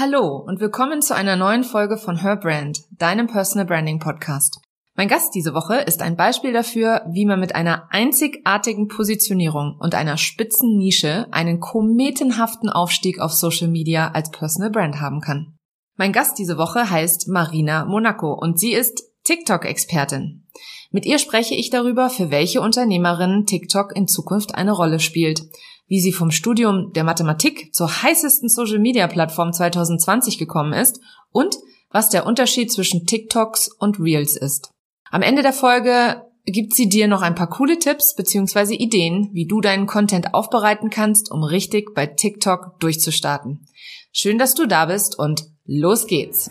Hallo und willkommen zu einer neuen Folge von Her Brand, deinem Personal Branding Podcast. Mein Gast diese Woche ist ein Beispiel dafür, wie man mit einer einzigartigen Positionierung und einer spitzen Nische einen kometenhaften Aufstieg auf Social Media als Personal Brand haben kann. Mein Gast diese Woche heißt Marina Monaco und sie ist TikTok-Expertin. Mit ihr spreche ich darüber, für welche Unternehmerinnen TikTok in Zukunft eine Rolle spielt, wie sie vom Studium der Mathematik zur heißesten Social-Media-Plattform 2020 gekommen ist und was der Unterschied zwischen TikToks und Reels ist. Am Ende der Folge gibt sie dir noch ein paar coole Tipps bzw. Ideen, wie du deinen Content aufbereiten kannst, um richtig bei TikTok durchzustarten. Schön, dass du da bist und los geht's!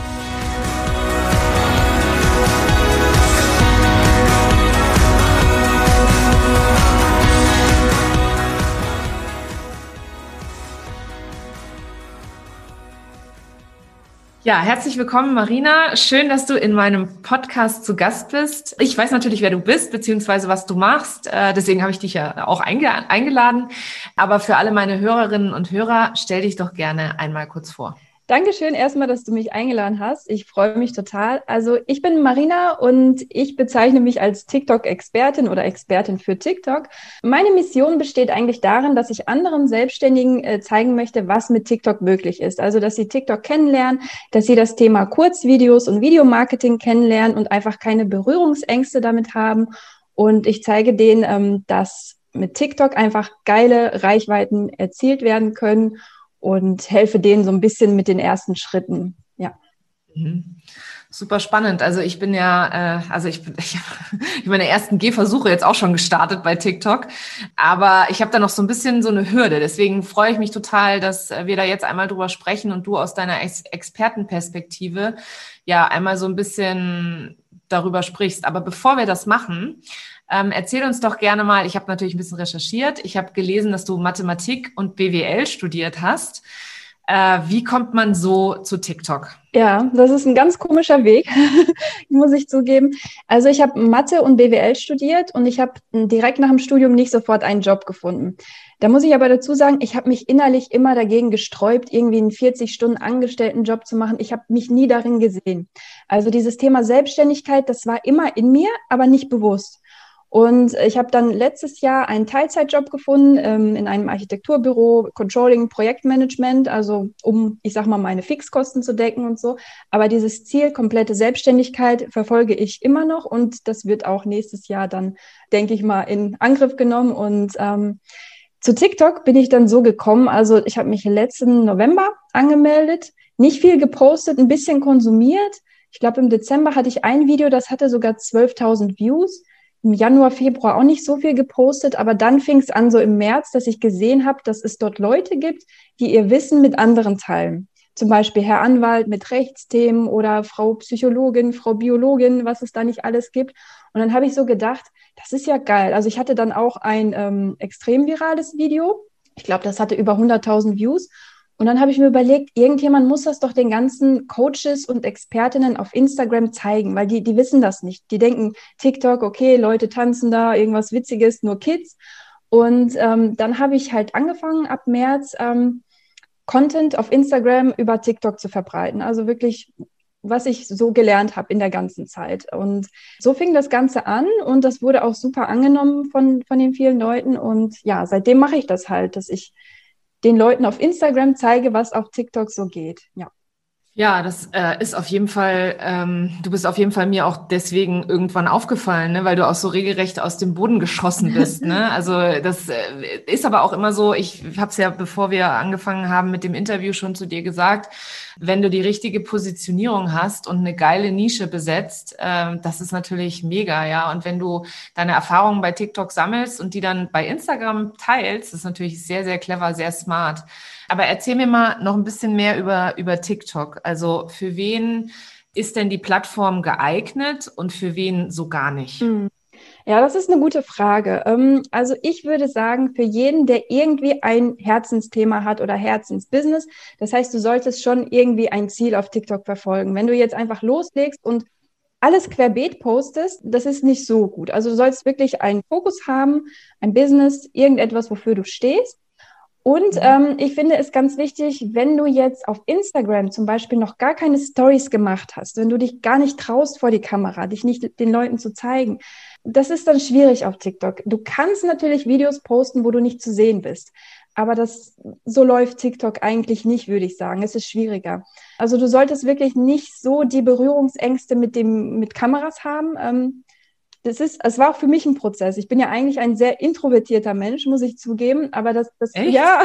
Ja, herzlich willkommen, Marina. Schön, dass du in meinem Podcast zu Gast bist. Ich weiß natürlich, wer du bist, beziehungsweise was du machst. Äh, deswegen habe ich dich ja auch eingeladen. Aber für alle meine Hörerinnen und Hörer, stell dich doch gerne einmal kurz vor. Dankeschön erstmal, dass du mich eingeladen hast. Ich freue mich total. Also ich bin Marina und ich bezeichne mich als TikTok-Expertin oder Expertin für TikTok. Meine Mission besteht eigentlich darin, dass ich anderen Selbstständigen äh, zeigen möchte, was mit TikTok möglich ist. Also dass sie TikTok kennenlernen, dass sie das Thema Kurzvideos und Videomarketing kennenlernen und einfach keine Berührungsängste damit haben. Und ich zeige denen, ähm, dass mit TikTok einfach geile Reichweiten erzielt werden können und helfe denen so ein bisschen mit den ersten Schritten. Ja. Mhm. Super spannend. Also ich bin ja, äh, also ich bin, ich habe meine ersten Gehversuche jetzt auch schon gestartet bei TikTok, aber ich habe da noch so ein bisschen so eine Hürde. Deswegen freue ich mich total, dass wir da jetzt einmal drüber sprechen und du aus deiner Ex Expertenperspektive ja einmal so ein bisschen darüber sprichst. Aber bevor wir das machen, ähm, erzähl uns doch gerne mal, ich habe natürlich ein bisschen recherchiert, ich habe gelesen, dass du Mathematik und BWL studiert hast. Äh, wie kommt man so zu TikTok? Ja, das ist ein ganz komischer Weg, muss ich zugeben. Also ich habe Mathe und BWL studiert und ich habe direkt nach dem Studium nicht sofort einen Job gefunden. Da muss ich aber dazu sagen, ich habe mich innerlich immer dagegen gesträubt, irgendwie einen 40 Stunden Angestelltenjob zu machen. Ich habe mich nie darin gesehen. Also dieses Thema Selbstständigkeit, das war immer in mir, aber nicht bewusst. Und ich habe dann letztes Jahr einen Teilzeitjob gefunden ähm, in einem Architekturbüro, Controlling, Projektmanagement, also um, ich sag mal, meine Fixkosten zu decken und so. Aber dieses Ziel, komplette Selbstständigkeit, verfolge ich immer noch und das wird auch nächstes Jahr dann, denke ich mal, in Angriff genommen. Und ähm, zu TikTok bin ich dann so gekommen. Also ich habe mich letzten November angemeldet, nicht viel gepostet, ein bisschen konsumiert. Ich glaube, im Dezember hatte ich ein Video, das hatte sogar 12.000 Views im Januar, Februar auch nicht so viel gepostet, aber dann fing es an, so im März, dass ich gesehen habe, dass es dort Leute gibt, die ihr Wissen mit anderen teilen. Zum Beispiel Herr Anwalt mit Rechtsthemen oder Frau Psychologin, Frau Biologin, was es da nicht alles gibt. Und dann habe ich so gedacht, das ist ja geil. Also ich hatte dann auch ein ähm, extrem virales Video. Ich glaube, das hatte über 100.000 Views. Und dann habe ich mir überlegt, irgendjemand muss das doch den ganzen Coaches und Expertinnen auf Instagram zeigen, weil die, die wissen das nicht. Die denken, TikTok, okay, Leute tanzen da, irgendwas Witziges, nur Kids. Und ähm, dann habe ich halt angefangen, ab März ähm, Content auf Instagram über TikTok zu verbreiten. Also wirklich, was ich so gelernt habe in der ganzen Zeit. Und so fing das Ganze an und das wurde auch super angenommen von, von den vielen Leuten. Und ja, seitdem mache ich das halt, dass ich den Leuten auf Instagram zeige, was auf TikTok so geht. Ja. Ja, das äh, ist auf jeden Fall, ähm, du bist auf jeden Fall mir auch deswegen irgendwann aufgefallen, ne, weil du auch so regelrecht aus dem Boden geschossen bist. ne? Also das äh, ist aber auch immer so, ich habe es ja, bevor wir angefangen haben mit dem Interview schon zu dir gesagt, wenn du die richtige Positionierung hast und eine geile Nische besetzt, äh, das ist natürlich mega, ja. Und wenn du deine Erfahrungen bei TikTok sammelst und die dann bei Instagram teilst, ist natürlich sehr, sehr clever, sehr smart. Aber erzähl mir mal noch ein bisschen mehr über, über TikTok. Also für wen ist denn die Plattform geeignet und für wen so gar nicht? Hm. Ja, das ist eine gute Frage. Ähm, also ich würde sagen, für jeden, der irgendwie ein Herzensthema hat oder Herzensbusiness, das heißt, du solltest schon irgendwie ein Ziel auf TikTok verfolgen. Wenn du jetzt einfach loslegst und alles querbeet postest, das ist nicht so gut. Also du sollst wirklich einen Fokus haben, ein Business, irgendetwas, wofür du stehst. Und mhm. ähm, ich finde es ganz wichtig, wenn du jetzt auf Instagram zum Beispiel noch gar keine Stories gemacht hast, wenn du dich gar nicht traust vor die Kamera, dich nicht den Leuten zu zeigen, das ist dann schwierig auf TikTok. Du kannst natürlich Videos posten, wo du nicht zu sehen bist. Aber das, so läuft TikTok eigentlich nicht, würde ich sagen. Es ist schwieriger. Also du solltest wirklich nicht so die Berührungsängste mit dem, mit Kameras haben. Ähm, das ist, es war auch für mich ein Prozess. Ich bin ja eigentlich ein sehr introvertierter Mensch, muss ich zugeben. Aber das, das, Echt? ja.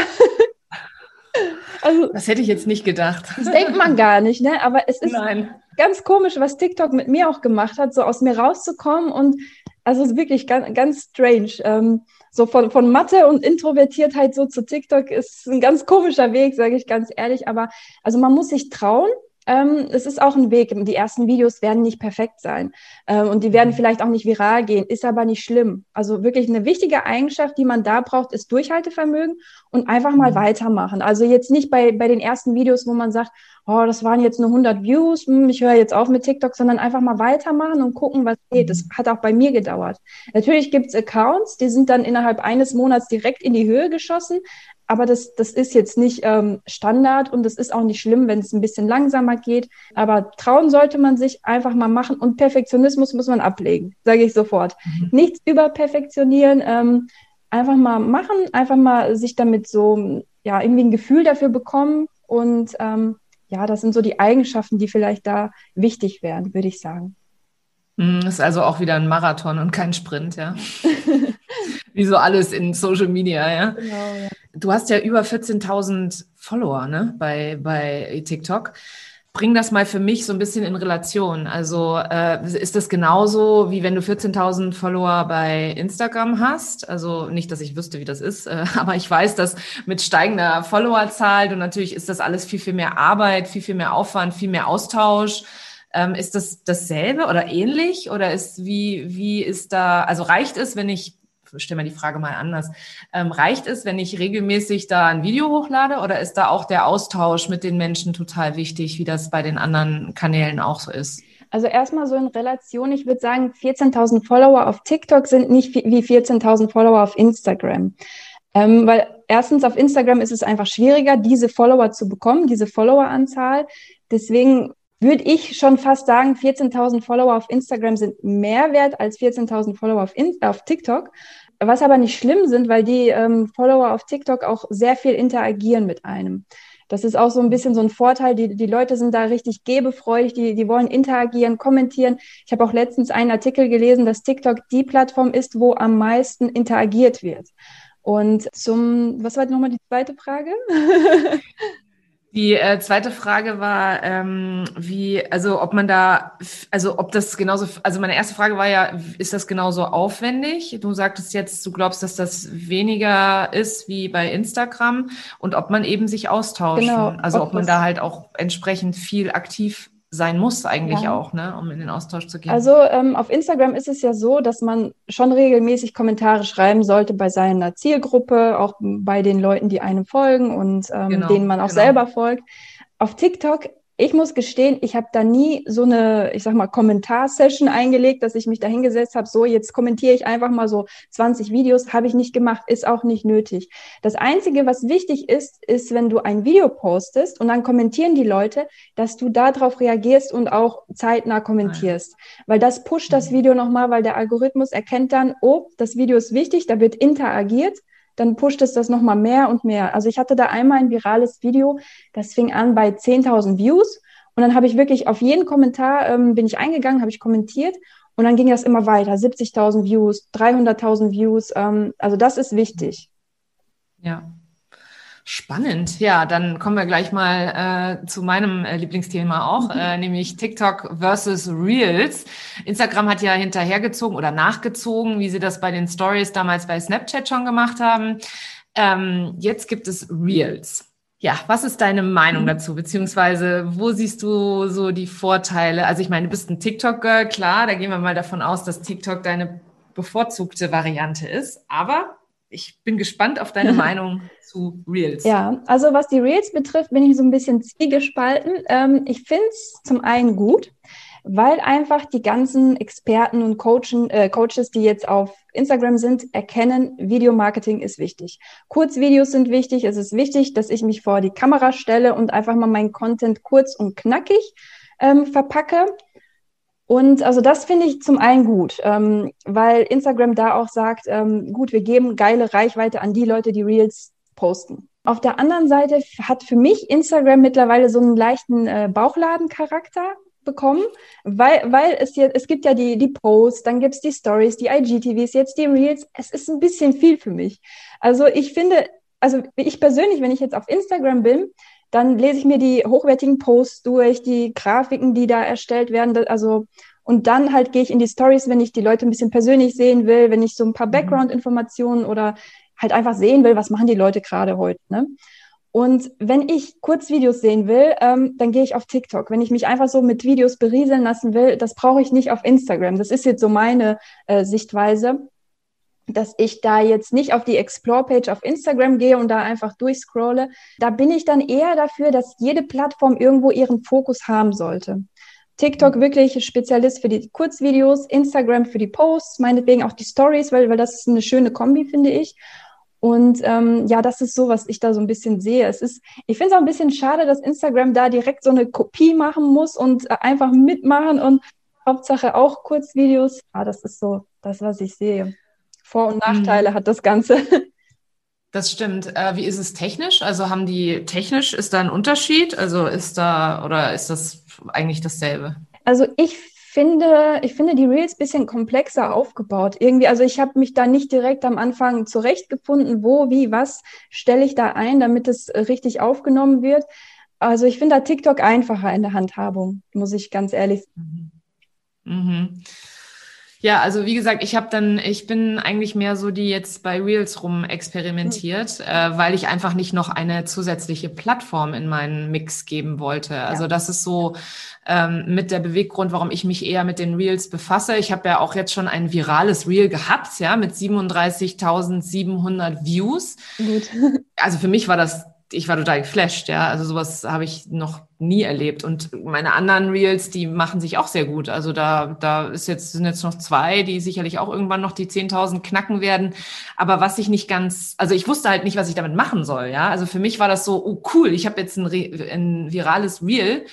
also, das hätte ich jetzt nicht gedacht. Das denkt man gar nicht, ne? Aber es ist Nein. ganz komisch, was TikTok mit mir auch gemacht hat, so aus mir rauszukommen und also wirklich ganz, ganz strange. Ähm, so von, von Mathe und Introvertiertheit so zu TikTok ist ein ganz komischer Weg, sage ich ganz ehrlich. Aber also man muss sich trauen. Ähm, es ist auch ein Weg. Die ersten Videos werden nicht perfekt sein ähm, und die werden mhm. vielleicht auch nicht viral gehen, ist aber nicht schlimm. Also wirklich eine wichtige Eigenschaft, die man da braucht, ist Durchhaltevermögen und einfach mal mhm. weitermachen. Also jetzt nicht bei, bei den ersten Videos, wo man sagt, oh, das waren jetzt nur 100 Views, hm, ich höre jetzt auf mit TikTok, sondern einfach mal weitermachen und gucken, was geht. Das hat auch bei mir gedauert. Natürlich gibt's Accounts, die sind dann innerhalb eines Monats direkt in die Höhe geschossen, aber das, das ist jetzt nicht ähm, Standard und das ist auch nicht schlimm, wenn es ein bisschen langsamer geht. Aber trauen sollte man sich einfach mal machen und Perfektionismus muss man ablegen, sage ich sofort. Mhm. Nichts überperfektionieren, ähm, einfach mal machen, einfach mal sich damit so, ja, irgendwie ein Gefühl dafür bekommen und ähm, ja, das sind so die Eigenschaften, die vielleicht da wichtig wären, würde ich sagen. Hm, ist also auch wieder ein Marathon und kein Sprint, ja. Wie so alles in Social Media, ja. Genau, ja. Du hast ja über 14.000 Follower, ne, bei, bei TikTok. Bring das mal für mich so ein bisschen in Relation. Also äh, ist das genauso, wie wenn du 14.000 Follower bei Instagram hast? Also nicht, dass ich wüsste, wie das ist, äh, aber ich weiß, dass mit steigender Followerzahl und natürlich ist das alles viel, viel mehr Arbeit, viel, viel mehr Aufwand, viel mehr Austausch. Ähm, ist das dasselbe oder ähnlich? Oder ist wie, wie ist da, also reicht es, wenn ich stelle mir die Frage mal anders. Ähm, reicht es, wenn ich regelmäßig da ein Video hochlade oder ist da auch der Austausch mit den Menschen total wichtig, wie das bei den anderen Kanälen auch so ist? Also erstmal so in Relation, ich würde sagen, 14.000 Follower auf TikTok sind nicht wie 14.000 Follower auf Instagram. Ähm, weil erstens auf Instagram ist es einfach schwieriger, diese Follower zu bekommen, diese Followeranzahl. Deswegen würde ich schon fast sagen, 14.000 Follower auf Instagram sind mehr wert als 14.000 Follower auf, In auf TikTok. Was aber nicht schlimm sind, weil die ähm, Follower auf TikTok auch sehr viel interagieren mit einem. Das ist auch so ein bisschen so ein Vorteil. Die, die Leute sind da richtig gebefreudig, die, die wollen interagieren, kommentieren. Ich habe auch letztens einen Artikel gelesen, dass TikTok die Plattform ist, wo am meisten interagiert wird. Und zum, was war nochmal die zweite Frage? Die äh, zweite Frage war, ähm, wie, also ob man da, also ob das genauso, also meine erste Frage war ja, ist das genauso aufwendig? Du sagtest jetzt, du glaubst, dass das weniger ist wie bei Instagram und ob man eben sich austauscht. Genau, also ob, ob man da halt auch entsprechend viel aktiv sein muss eigentlich ja. auch, ne, um in den Austausch zu gehen. Also ähm, auf Instagram ist es ja so, dass man schon regelmäßig Kommentare schreiben sollte bei seiner Zielgruppe, auch bei den Leuten, die einem folgen und ähm, genau, denen man auch genau. selber folgt. Auf TikTok ich muss gestehen, ich habe da nie so eine, ich sag mal, Kommentarsession eingelegt, dass ich mich da hingesetzt habe, so jetzt kommentiere ich einfach mal so 20 Videos, habe ich nicht gemacht, ist auch nicht nötig. Das Einzige, was wichtig ist, ist, wenn du ein Video postest und dann kommentieren die Leute, dass du darauf reagierst und auch zeitnah kommentierst. Nein. Weil das pusht das mhm. Video nochmal, weil der Algorithmus erkennt dann, oh, das Video ist wichtig, da wird interagiert dann pusht es das nochmal mehr und mehr. Also ich hatte da einmal ein virales Video, das fing an bei 10.000 Views und dann habe ich wirklich auf jeden Kommentar ähm, bin ich eingegangen, habe ich kommentiert und dann ging das immer weiter. 70.000 Views, 300.000 Views. Ähm, also das ist wichtig. Ja, Spannend. Ja, dann kommen wir gleich mal äh, zu meinem äh, Lieblingsthema auch, mhm. äh, nämlich TikTok versus Reels. Instagram hat ja hinterhergezogen oder nachgezogen, wie sie das bei den Stories damals bei Snapchat schon gemacht haben. Ähm, jetzt gibt es Reels. Ja, was ist deine Meinung mhm. dazu? Beziehungsweise, wo siehst du so die Vorteile? Also ich meine, du bist ein TikTok-Girl, klar, da gehen wir mal davon aus, dass TikTok deine bevorzugte Variante ist. Aber ich bin gespannt auf deine Meinung zu Reels. Ja, also was die Reels betrifft, bin ich so ein bisschen zwiegespalten. Ähm, ich finde es zum einen gut, weil einfach die ganzen Experten und Coachen, äh, Coaches, die jetzt auf Instagram sind, erkennen, Videomarketing ist wichtig. Kurzvideos sind wichtig. Es ist wichtig, dass ich mich vor die Kamera stelle und einfach mal meinen Content kurz und knackig ähm, verpacke. Und also das finde ich zum einen gut, ähm, weil Instagram da auch sagt, ähm, gut, wir geben geile Reichweite an die Leute, die Reels posten. Auf der anderen Seite hat für mich Instagram mittlerweile so einen leichten äh, Bauchladencharakter bekommen, weil, weil es jetzt, es gibt ja die, die Posts, dann gibt es die Stories, die IGTVs, jetzt die Reels. Es ist ein bisschen viel für mich. Also ich finde, also ich persönlich, wenn ich jetzt auf Instagram bin, dann lese ich mir die hochwertigen Posts durch, die Grafiken, die da erstellt werden, also und dann halt gehe ich in die Stories, wenn ich die Leute ein bisschen persönlich sehen will, wenn ich so ein paar mhm. Background-Informationen oder halt einfach sehen will, was machen die Leute gerade heute. Ne? Und wenn ich Kurzvideos sehen will, ähm, dann gehe ich auf TikTok. Wenn ich mich einfach so mit Videos berieseln lassen will, das brauche ich nicht auf Instagram. Das ist jetzt so meine äh, Sichtweise, dass ich da jetzt nicht auf die Explore-Page auf Instagram gehe und da einfach durchscrolle. Da bin ich dann eher dafür, dass jede Plattform irgendwo ihren Fokus haben sollte. TikTok wirklich Spezialist für die Kurzvideos, Instagram für die Posts, meinetwegen auch die Stories, weil, weil das ist eine schöne Kombi, finde ich. Und ähm, ja, das ist so, was ich da so ein bisschen sehe. Es ist, ich finde es auch ein bisschen schade, dass Instagram da direkt so eine Kopie machen muss und äh, einfach mitmachen und Hauptsache auch Kurzvideos. Ah, das ist so das, was ich sehe. Vor- und Nachteile mhm. hat das Ganze. Das stimmt. Äh, wie ist es technisch? Also haben die technisch, ist da ein Unterschied? Also ist da oder ist das eigentlich dasselbe? Also ich finde, ich finde die Reels bisschen komplexer aufgebaut. Irgendwie, also ich habe mich da nicht direkt am Anfang zurechtgefunden, wo, wie, was stelle ich da ein, damit es richtig aufgenommen wird. Also ich finde da TikTok einfacher in der Handhabung, muss ich ganz ehrlich sagen. Mhm. Mhm. Ja, also wie gesagt, ich habe dann, ich bin eigentlich mehr so die jetzt bei Reels rum experimentiert, mhm. äh, weil ich einfach nicht noch eine zusätzliche Plattform in meinen Mix geben wollte. Also ja. das ist so ähm, mit der Beweggrund, warum ich mich eher mit den Reels befasse. Ich habe ja auch jetzt schon ein virales Reel gehabt, ja, mit 37.700 Views. Gut. Also für mich war das ich war total geflasht, ja. Also sowas habe ich noch nie erlebt. Und meine anderen Reels, die machen sich auch sehr gut. Also da, da ist jetzt, sind jetzt noch zwei, die sicherlich auch irgendwann noch die 10.000 knacken werden. Aber was ich nicht ganz, also ich wusste halt nicht, was ich damit machen soll, ja. Also für mich war das so, oh cool, ich habe jetzt ein, ein virales Reel.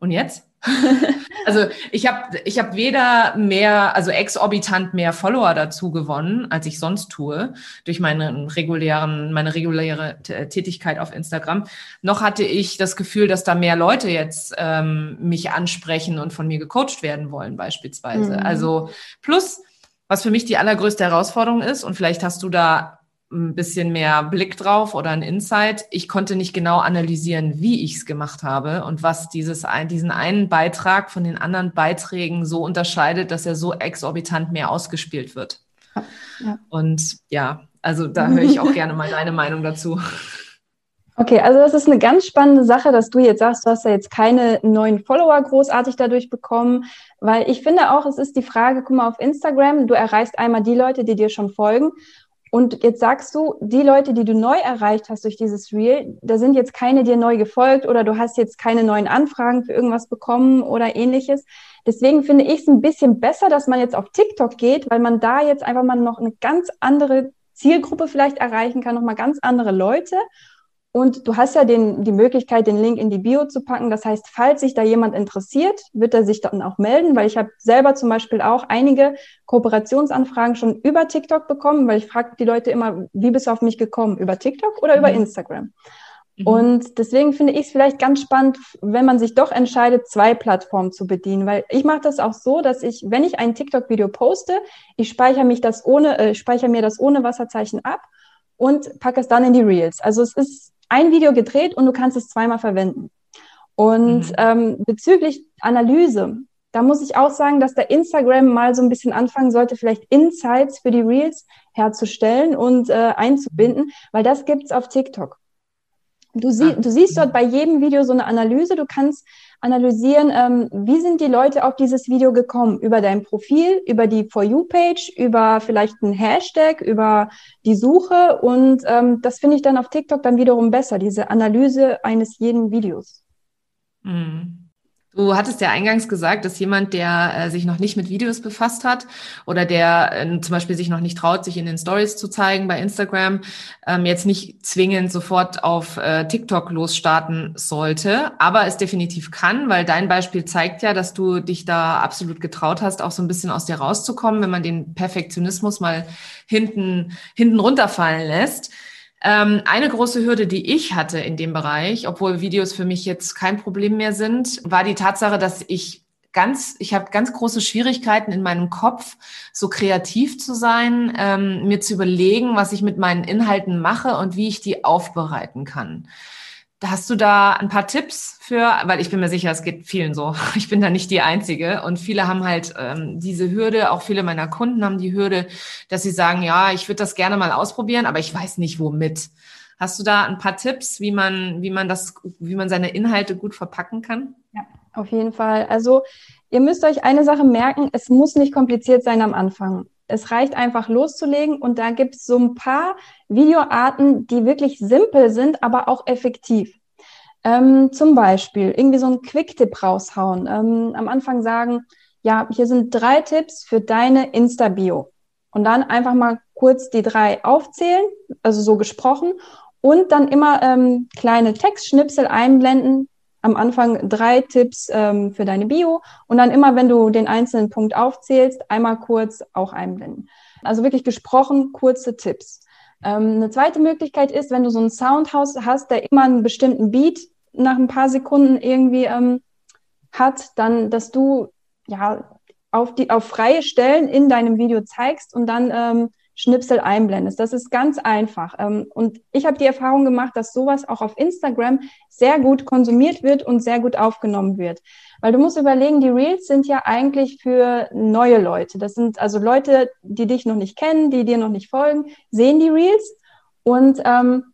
Und jetzt? also ich habe ich hab weder mehr, also exorbitant mehr Follower dazu gewonnen, als ich sonst tue, durch meine regulären, meine reguläre Tätigkeit auf Instagram, noch hatte ich das Gefühl, dass da mehr Leute jetzt ähm, mich ansprechen und von mir gecoacht werden wollen, beispielsweise. Mhm. Also plus, was für mich die allergrößte Herausforderung ist, und vielleicht hast du da ein bisschen mehr Blick drauf oder ein Insight. Ich konnte nicht genau analysieren, wie ich es gemacht habe und was dieses, diesen einen Beitrag von den anderen Beiträgen so unterscheidet, dass er so exorbitant mehr ausgespielt wird. Ja. Und ja, also da höre ich auch gerne mal deine Meinung dazu. Okay, also das ist eine ganz spannende Sache, dass du jetzt sagst, du hast ja jetzt keine neuen Follower großartig dadurch bekommen, weil ich finde auch, es ist die Frage, guck mal auf Instagram, du erreichst einmal die Leute, die dir schon folgen und jetzt sagst du, die Leute, die du neu erreicht hast durch dieses Reel, da sind jetzt keine dir neu gefolgt oder du hast jetzt keine neuen Anfragen für irgendwas bekommen oder ähnliches. Deswegen finde ich es ein bisschen besser, dass man jetzt auf TikTok geht, weil man da jetzt einfach mal noch eine ganz andere Zielgruppe vielleicht erreichen kann, nochmal ganz andere Leute und du hast ja den, die Möglichkeit, den Link in die Bio zu packen. Das heißt, falls sich da jemand interessiert, wird er sich dann auch melden, weil ich habe selber zum Beispiel auch einige Kooperationsanfragen schon über TikTok bekommen, weil ich frage die Leute immer, wie bist du auf mich gekommen? Über TikTok oder mhm. über Instagram? Mhm. Und deswegen finde ich es vielleicht ganz spannend, wenn man sich doch entscheidet, zwei Plattformen zu bedienen, weil ich mache das auch so, dass ich, wenn ich ein TikTok-Video poste, ich speichere mich das ohne, äh, speichere mir das ohne Wasserzeichen ab und packe es dann in die Reels. Also es ist ein Video gedreht und du kannst es zweimal verwenden. Und mhm. ähm, bezüglich Analyse, da muss ich auch sagen, dass der Instagram mal so ein bisschen anfangen sollte, vielleicht Insights für die Reels herzustellen und äh, einzubinden, weil das gibt's auf TikTok. Du, sie, ah. du siehst dort bei jedem Video so eine Analyse. Du kannst analysieren, ähm, wie sind die Leute auf dieses Video gekommen? Über dein Profil, über die For You-Page, über vielleicht einen Hashtag, über die Suche. Und ähm, das finde ich dann auf TikTok dann wiederum besser, diese Analyse eines jeden Videos. Mhm. Du hattest ja eingangs gesagt, dass jemand, der äh, sich noch nicht mit Videos befasst hat oder der äh, zum Beispiel sich noch nicht traut, sich in den Stories zu zeigen bei Instagram, ähm, jetzt nicht zwingend sofort auf äh, TikTok losstarten sollte, aber es definitiv kann, weil dein Beispiel zeigt ja, dass du dich da absolut getraut hast, auch so ein bisschen aus dir rauszukommen, wenn man den Perfektionismus mal hinten, hinten runterfallen lässt. Ähm, eine große Hürde, die ich hatte in dem Bereich, obwohl Videos für mich jetzt kein Problem mehr sind, war die Tatsache, dass ich ganz, ich habe ganz große Schwierigkeiten in meinem Kopf, so kreativ zu sein, ähm, mir zu überlegen, was ich mit meinen Inhalten mache und wie ich die aufbereiten kann. Hast du da ein paar Tipps für, weil ich bin mir sicher, es geht vielen so. Ich bin da nicht die Einzige und viele haben halt ähm, diese Hürde, auch viele meiner Kunden haben die Hürde, dass sie sagen, ja, ich würde das gerne mal ausprobieren, aber ich weiß nicht womit. Hast du da ein paar Tipps, wie man, wie man das, wie man seine Inhalte gut verpacken kann? Ja, auf jeden Fall. Also ihr müsst euch eine Sache merken, es muss nicht kompliziert sein am Anfang. Es reicht einfach loszulegen und da gibt es so ein paar Videoarten, die wirklich simpel sind, aber auch effektiv. Ähm, zum Beispiel irgendwie so ein Quick-Tipp raushauen. Ähm, am Anfang sagen, ja, hier sind drei Tipps für deine Insta-Bio. Und dann einfach mal kurz die drei aufzählen, also so gesprochen. Und dann immer ähm, kleine Textschnipsel einblenden, am Anfang drei Tipps ähm, für deine Bio und dann immer, wenn du den einzelnen Punkt aufzählst, einmal kurz auch einblenden. Also wirklich gesprochen, kurze Tipps. Ähm, eine zweite Möglichkeit ist, wenn du so ein Soundhaus hast, der immer einen bestimmten Beat nach ein paar Sekunden irgendwie ähm, hat, dann, dass du ja auf die auf freie Stellen in deinem Video zeigst und dann ähm, Schnipsel einblendest. Das ist ganz einfach. Ähm, und ich habe die Erfahrung gemacht, dass sowas auch auf Instagram sehr gut konsumiert wird und sehr gut aufgenommen wird. Weil du musst überlegen, die Reels sind ja eigentlich für neue Leute. Das sind also Leute, die dich noch nicht kennen, die dir noch nicht folgen, sehen die Reels und ähm,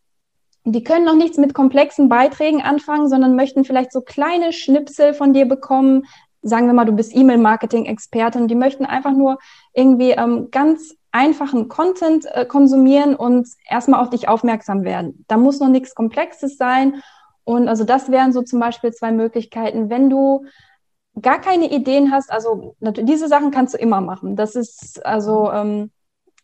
die können noch nichts mit komplexen Beiträgen anfangen, sondern möchten vielleicht so kleine Schnipsel von dir bekommen. Sagen wir mal, du bist E-Mail-Marketing-Expertin. Die möchten einfach nur irgendwie ähm, ganz einfachen Content äh, konsumieren und erstmal auf dich aufmerksam werden. Da muss noch nichts Komplexes sein. Und also das wären so zum Beispiel zwei Möglichkeiten. Wenn du gar keine Ideen hast, also diese Sachen kannst du immer machen. Das ist also ähm,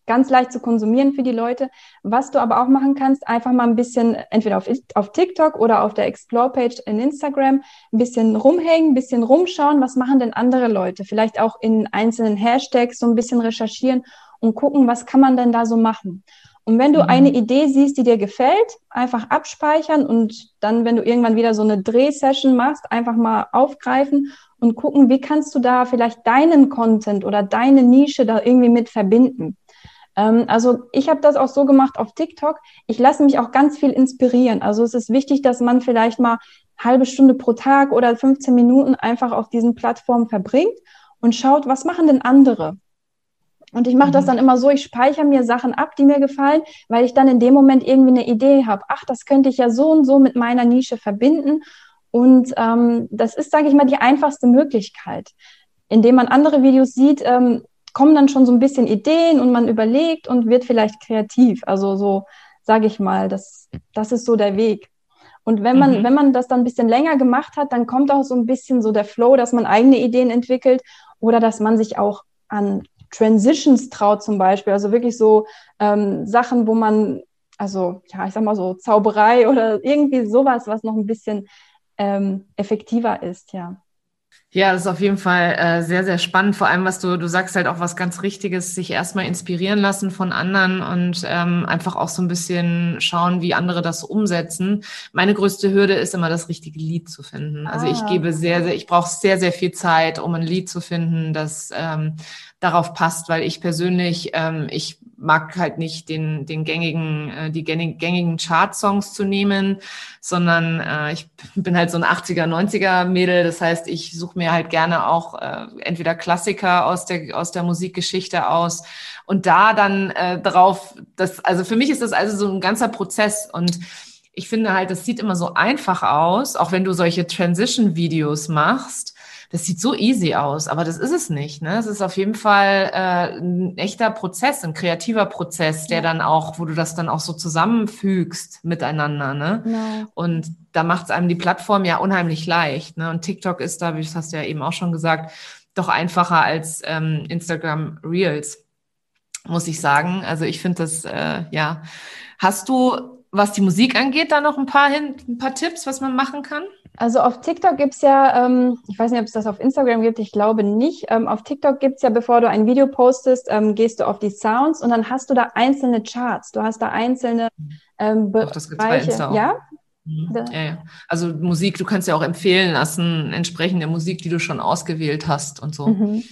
ganz leicht zu konsumieren für die Leute. Was du aber auch machen kannst, einfach mal ein bisschen entweder auf, auf TikTok oder auf der Explore-Page in Instagram ein bisschen rumhängen, ein bisschen rumschauen, was machen denn andere Leute? Vielleicht auch in einzelnen Hashtags so ein bisschen recherchieren und gucken, was kann man denn da so machen. Und wenn du mhm. eine Idee siehst, die dir gefällt, einfach abspeichern und dann, wenn du irgendwann wieder so eine Drehsession machst, einfach mal aufgreifen und gucken, wie kannst du da vielleicht deinen Content oder deine Nische da irgendwie mit verbinden. Ähm, also ich habe das auch so gemacht auf TikTok. Ich lasse mich auch ganz viel inspirieren. Also es ist wichtig, dass man vielleicht mal halbe Stunde pro Tag oder 15 Minuten einfach auf diesen Plattformen verbringt und schaut, was machen denn andere? Und ich mache mhm. das dann immer so, ich speichere mir Sachen ab, die mir gefallen, weil ich dann in dem Moment irgendwie eine Idee habe. Ach, das könnte ich ja so und so mit meiner Nische verbinden. Und ähm, das ist, sage ich mal, die einfachste Möglichkeit. Indem man andere Videos sieht, ähm, kommen dann schon so ein bisschen Ideen und man überlegt und wird vielleicht kreativ. Also so, sage ich mal, das, das ist so der Weg. Und wenn man, mhm. wenn man das dann ein bisschen länger gemacht hat, dann kommt auch so ein bisschen so der Flow, dass man eigene Ideen entwickelt oder dass man sich auch an Transitions traut zum Beispiel. Also wirklich so ähm, Sachen, wo man, also ja, ich sag mal so Zauberei oder irgendwie sowas, was noch ein bisschen ähm, effektiver ist, ja. Ja, das ist auf jeden Fall äh, sehr, sehr spannend. Vor allem, was du, du sagst halt auch was ganz Richtiges, sich erstmal inspirieren lassen von anderen und ähm, einfach auch so ein bisschen schauen, wie andere das umsetzen. Meine größte Hürde ist immer, das richtige Lied zu finden. Also ich ah. gebe sehr, sehr, ich brauche sehr, sehr viel Zeit, um ein Lied zu finden, das ähm, darauf passt, weil ich persönlich, ähm, ich mag halt nicht den, den gängigen, äh, die gängigen Chart-Songs zu nehmen, sondern äh, ich bin halt so ein 80er, 90er Mädel. Das heißt, ich suche mir halt gerne auch äh, entweder Klassiker aus der, aus der Musikgeschichte aus und da dann äh, drauf, das, also für mich ist das also so ein ganzer Prozess und ich finde halt, das sieht immer so einfach aus, auch wenn du solche Transition-Videos machst. Das sieht so easy aus, aber das ist es nicht. Ne? Es ist auf jeden Fall äh, ein echter Prozess, ein kreativer Prozess, der ja. dann auch, wo du das dann auch so zusammenfügst miteinander. Ne? Ja. Und da macht es einem die Plattform ja unheimlich leicht. Ne? Und TikTok ist da, wie das hast du ja eben auch schon gesagt, doch einfacher als ähm, Instagram Reels, muss ich sagen. Also ich finde das, äh, ja. Hast du was die Musik angeht, da noch ein paar, hin, ein paar Tipps, was man machen kann? Also auf TikTok gibt es ja, ähm, ich weiß nicht, ob es das auf Instagram gibt, ich glaube nicht. Ähm, auf TikTok gibt es ja, bevor du ein Video postest, ähm, gehst du auf die Sounds und dann hast du da einzelne Charts. Du hast da einzelne ähm, Bereiche. Ach, das gibt's bei Insta auch. Ja? Mhm. Ja, ja. Also Musik, du kannst ja auch empfehlen lassen, entsprechende Musik, die du schon ausgewählt hast und so. Mhm.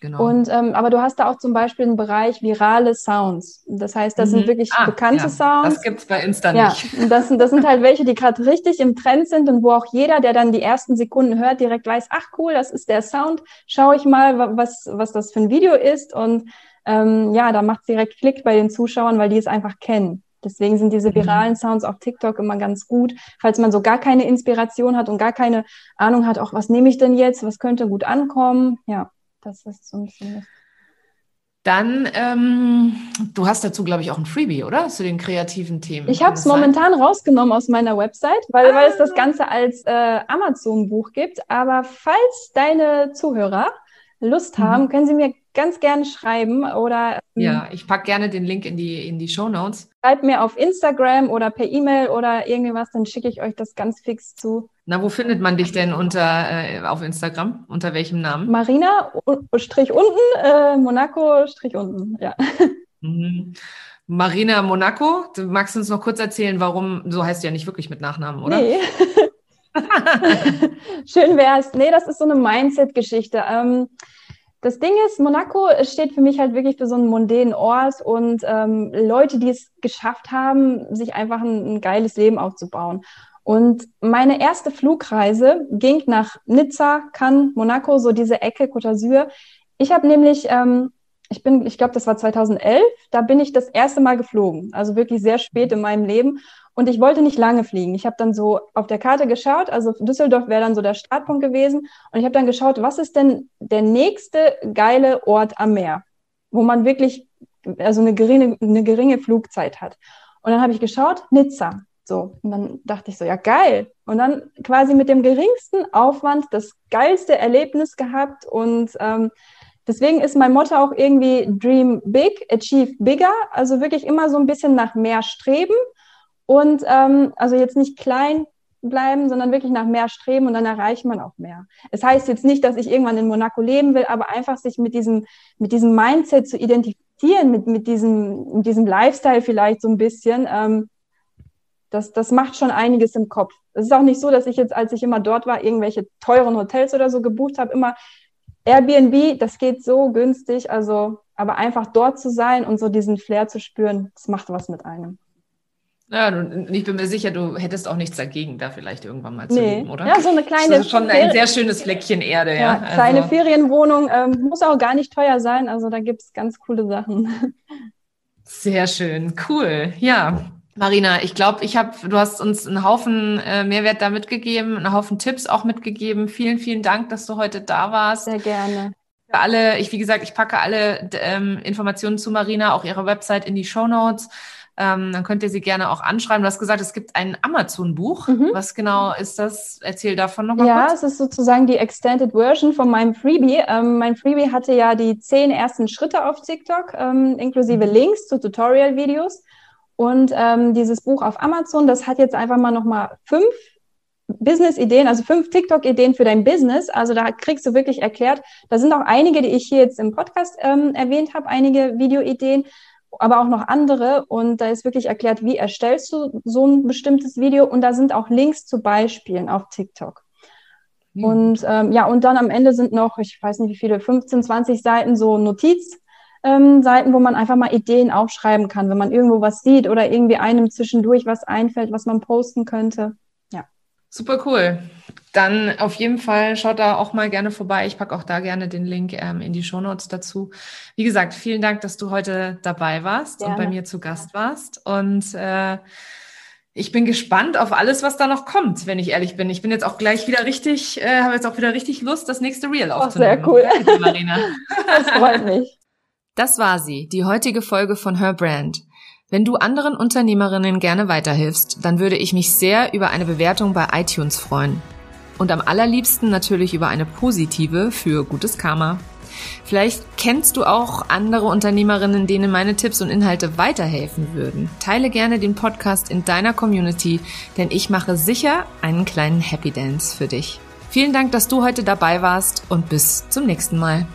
Genau. Und ähm, aber du hast da auch zum Beispiel einen Bereich virale Sounds. Das heißt, das mhm. sind wirklich ah, bekannte ja. Sounds. Das gibt's bei Insta nicht. Ja, das, das sind halt welche, die gerade richtig im Trend sind und wo auch jeder, der dann die ersten Sekunden hört, direkt weiß, ach cool, das ist der Sound. Schau ich mal, was, was das für ein Video ist. Und ähm, ja, da macht's direkt Klick bei den Zuschauern, weil die es einfach kennen. Deswegen sind diese mhm. viralen Sounds auf TikTok immer ganz gut, falls man so gar keine Inspiration hat und gar keine Ahnung hat, auch was nehme ich denn jetzt, was könnte gut ankommen. Ja. Das ist so ein bisschen das. Dann, ähm, du hast dazu, glaube ich, auch ein Freebie, oder? Zu den kreativen Themen. Ich habe es momentan rausgenommen aus meiner Website, weil, ah. weil es das Ganze als äh, Amazon-Buch gibt. Aber falls deine Zuhörer Lust mhm. haben, können sie mir ganz gerne schreiben oder. Ähm, ja, ich packe gerne den Link in die, in die Show Notes. Schreibt mir auf Instagram oder per E-Mail oder irgendwie was, dann schicke ich euch das ganz fix zu. Na, wo findet man dich denn unter äh, auf Instagram? Unter welchem Namen? Marina Strich unten, äh, Monaco Strich unten, ja. Mhm. Marina Monaco, du magst uns noch kurz erzählen, warum, so heißt du ja nicht wirklich mit Nachnamen, oder? Nee. Schön wär's. Nee, das ist so eine Mindset-Geschichte. Ähm, das Ding ist, Monaco steht für mich halt wirklich für so einen mondänen Ort und ähm, Leute, die es geschafft haben, sich einfach ein, ein, geiles Leben aufzubauen. Und meine erste Flugreise ging nach Nizza, Cannes, Monaco, so diese Ecke Côte d'Azur. Ich habe nämlich, ähm, ich bin, ich glaube, das war 2011, da bin ich das erste Mal geflogen, also wirklich sehr spät in meinem Leben. Und ich wollte nicht lange fliegen. Ich habe dann so auf der Karte geschaut, also Düsseldorf wäre dann so der Startpunkt gewesen. Und ich habe dann geschaut, was ist denn der nächste geile Ort am Meer, wo man wirklich also eine geringe, eine geringe Flugzeit hat. Und dann habe ich geschaut, Nizza. So, und dann dachte ich so, ja geil. Und dann quasi mit dem geringsten Aufwand das geilste Erlebnis gehabt. Und ähm, deswegen ist mein Motto auch irgendwie Dream Big, Achieve Bigger. Also wirklich immer so ein bisschen nach mehr streben und ähm, also jetzt nicht klein bleiben, sondern wirklich nach mehr streben und dann erreicht man auch mehr. Es heißt jetzt nicht, dass ich irgendwann in Monaco leben will, aber einfach sich mit diesem, mit diesem Mindset zu identifizieren, mit, mit, diesem, mit diesem Lifestyle vielleicht so ein bisschen, ähm, das, das macht schon einiges im Kopf. Es ist auch nicht so, dass ich jetzt, als ich immer dort war, irgendwelche teuren Hotels oder so gebucht habe, immer Airbnb, das geht so günstig, also, aber einfach dort zu sein und so diesen Flair zu spüren, das macht was mit einem. Ja, und ich bin mir sicher, du hättest auch nichts dagegen, da vielleicht irgendwann mal zu nee. leben, oder? Ja, so eine kleine. Das ist schon ein sehr schönes Fleckchen Erde, ja. ja kleine also. Ferienwohnung ähm, muss auch gar nicht teuer sein, also da gibt es ganz coole Sachen. Sehr schön, cool. Ja, Marina, ich glaube, ich habe, du hast uns einen Haufen äh, Mehrwert da mitgegeben, einen Haufen Tipps auch mitgegeben. Vielen, vielen Dank, dass du heute da warst. Sehr gerne. Für alle, ich wie gesagt, ich packe alle ähm, Informationen zu Marina, auch ihre Website in die Show Notes. Ähm, dann könnt ihr sie gerne auch anschreiben. Du hast gesagt, es gibt ein Amazon-Buch. Mhm. Was genau ist das? Erzähl davon nochmal ja, kurz. Ja, es ist sozusagen die Extended Version von meinem Freebie. Ähm, mein Freebie hatte ja die zehn ersten Schritte auf TikTok, ähm, inklusive mhm. Links zu Tutorial-Videos. Und ähm, dieses Buch auf Amazon, das hat jetzt einfach mal nochmal fünf Business-Ideen, also fünf TikTok-Ideen für dein Business. Also da kriegst du wirklich erklärt. Da sind auch einige, die ich hier jetzt im Podcast ähm, erwähnt habe, einige Video-Ideen aber auch noch andere. Und da ist wirklich erklärt, wie erstellst du so ein bestimmtes Video. Und da sind auch Links zu Beispielen auf TikTok. Mhm. Und ähm, ja, und dann am Ende sind noch, ich weiß nicht wie viele, 15, 20 Seiten so Notizseiten, ähm, wo man einfach mal Ideen aufschreiben kann, wenn man irgendwo was sieht oder irgendwie einem zwischendurch was einfällt, was man posten könnte. Ja. Super cool. Dann auf jeden Fall schaut da auch mal gerne vorbei. Ich packe auch da gerne den Link ähm, in die Shownotes dazu. Wie gesagt, vielen Dank, dass du heute dabei warst gerne. und bei mir zu Gast warst. Und äh, Ich bin gespannt auf alles, was da noch kommt, wenn ich ehrlich bin. Ich bin jetzt auch gleich wieder richtig, äh, habe jetzt auch wieder richtig Lust, das nächste Reel aufzunehmen. Oh, sehr cool. Marina. Das freut mich. Das war sie, die heutige Folge von Her Brand. Wenn du anderen Unternehmerinnen gerne weiterhilfst, dann würde ich mich sehr über eine Bewertung bei iTunes freuen. Und am allerliebsten natürlich über eine positive für gutes Karma. Vielleicht kennst du auch andere Unternehmerinnen, denen meine Tipps und Inhalte weiterhelfen würden. Teile gerne den Podcast in deiner Community, denn ich mache sicher einen kleinen Happy Dance für dich. Vielen Dank, dass du heute dabei warst und bis zum nächsten Mal.